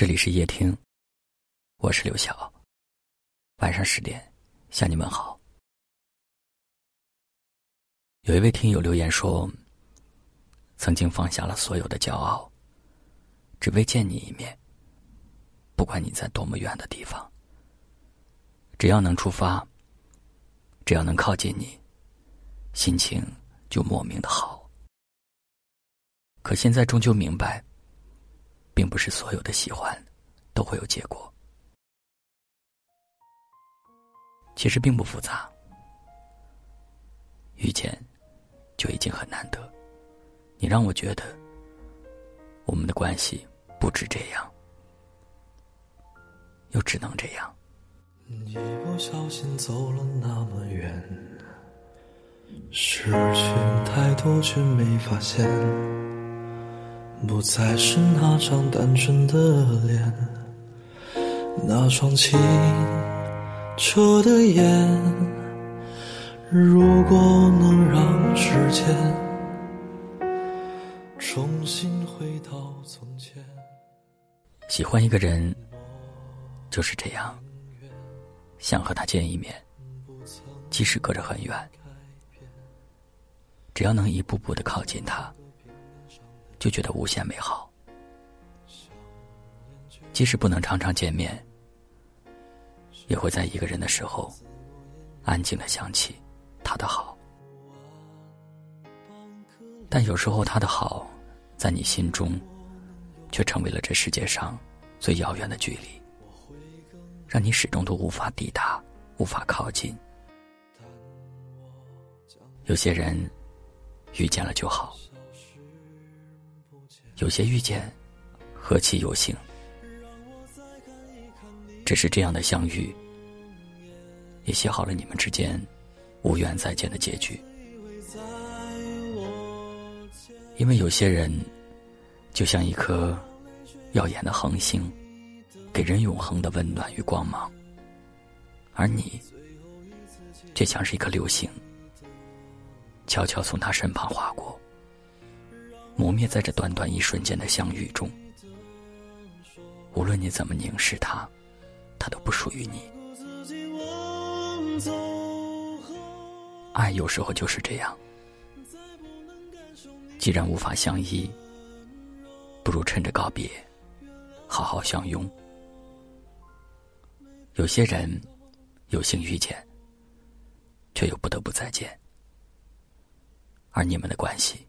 这里是夜听，我是刘晓。晚上十点向你们好。有一位听友留言说：“曾经放下了所有的骄傲，只为见你一面。不管你在多么远的地方，只要能出发，只要能靠近你，心情就莫名的好。可现在终究明白。”并不是所有的喜欢都会有结果。其实并不复杂，遇见就已经很难得。你让我觉得我们的关系不止这样，又只能这样。一不小心走了那么远，失去太多却没发现。不再是那张单纯的脸，那双清澈的眼。如果能让时间重新回到从前，喜欢一个人就是这样，想和他见一面，即使隔着很远，只要能一步步的靠近他。就觉得无限美好，即使不能常常见面，也会在一个人的时候，安静的想起他的好。但有时候他的好，在你心中，却成为了这世界上最遥远的距离，让你始终都无法抵达，无法靠近。有些人遇见了就好。有些遇见，何其有幸！只是这样的相遇，也写好了你们之间无缘再见的结局。因为有些人，就像一颗耀眼的恒星，给人永恒的温暖与光芒；而你，却像是一颗流星，悄悄从他身旁划过。磨灭在这短短一瞬间的相遇中。无论你怎么凝视他，他都不属于你。爱有时候就是这样。既然无法相依，不如趁着告别，好好相拥。有些人有幸遇见，却又不得不再见，而你们的关系。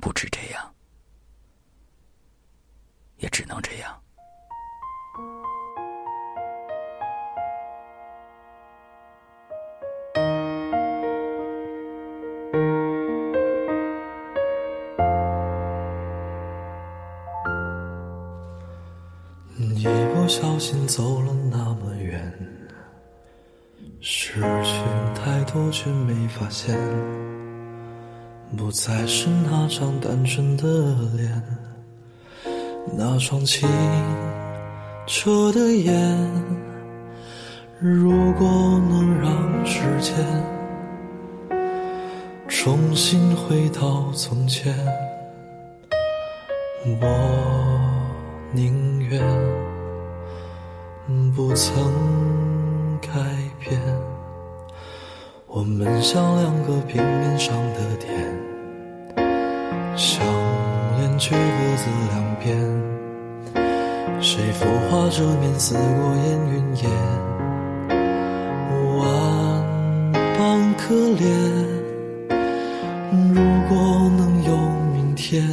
不止这样，也只能这样。一不小心走了那么远，失去太多却没发现。不再是那张单纯的脸，那双清澈的眼。如果能让时间重新回到从前，我宁愿不曾改变。我们像两个平面上的点，想念却各自两边。谁浮华遮面似过眼云烟？万般可怜。如果能有明天，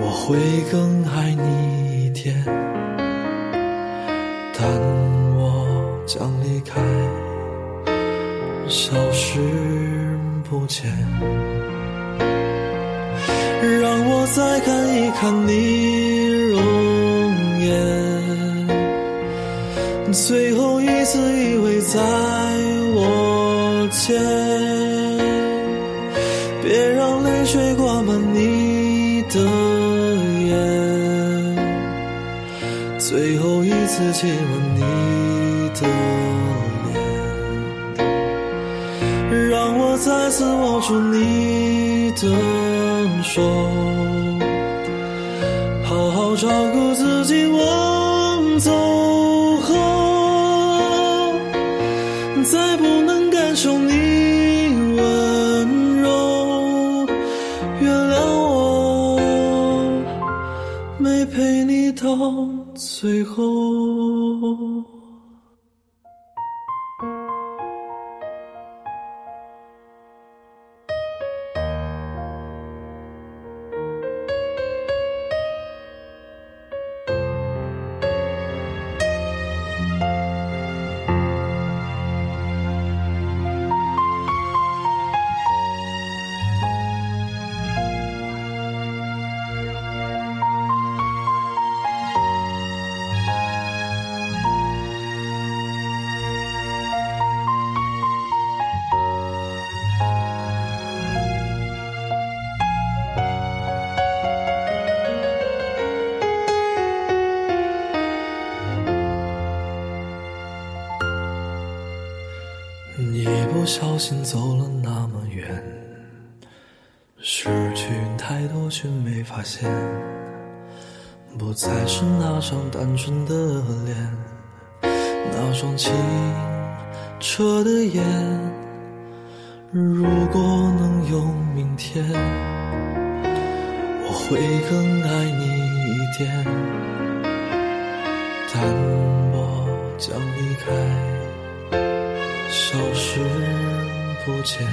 我会更爱你一点。但我将离开。消失不见，让我再看一看你容颜，最后一次依偎在我肩，别让泪水挂满你的眼，最后一次亲吻你次握住你的手，好好。照顾自己，往走后，再不能感受你温柔。原谅我，没陪你到最后。一不小心走了那么远，失去太多却没发现，不再是那张单纯的脸，那双清澈的眼。如果能有明天，我会更爱你一点，淡漠将离开。消失不见，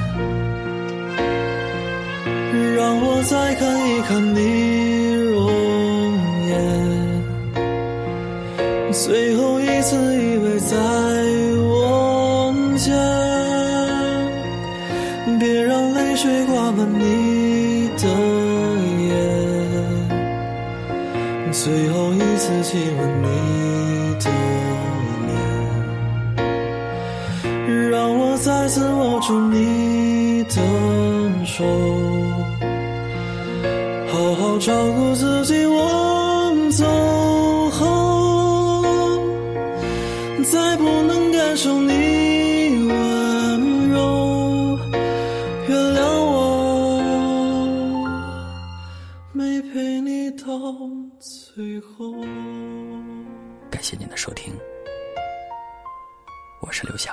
让我再看一看你容颜，最后一次依偎在我肩，别让泪水挂满你的眼，最后一次亲吻你的。再次握住你的手，好好照顾自己，往走后，再不能感受你温柔。原谅我，没陪你到最后。感谢您的收听，我是刘晓。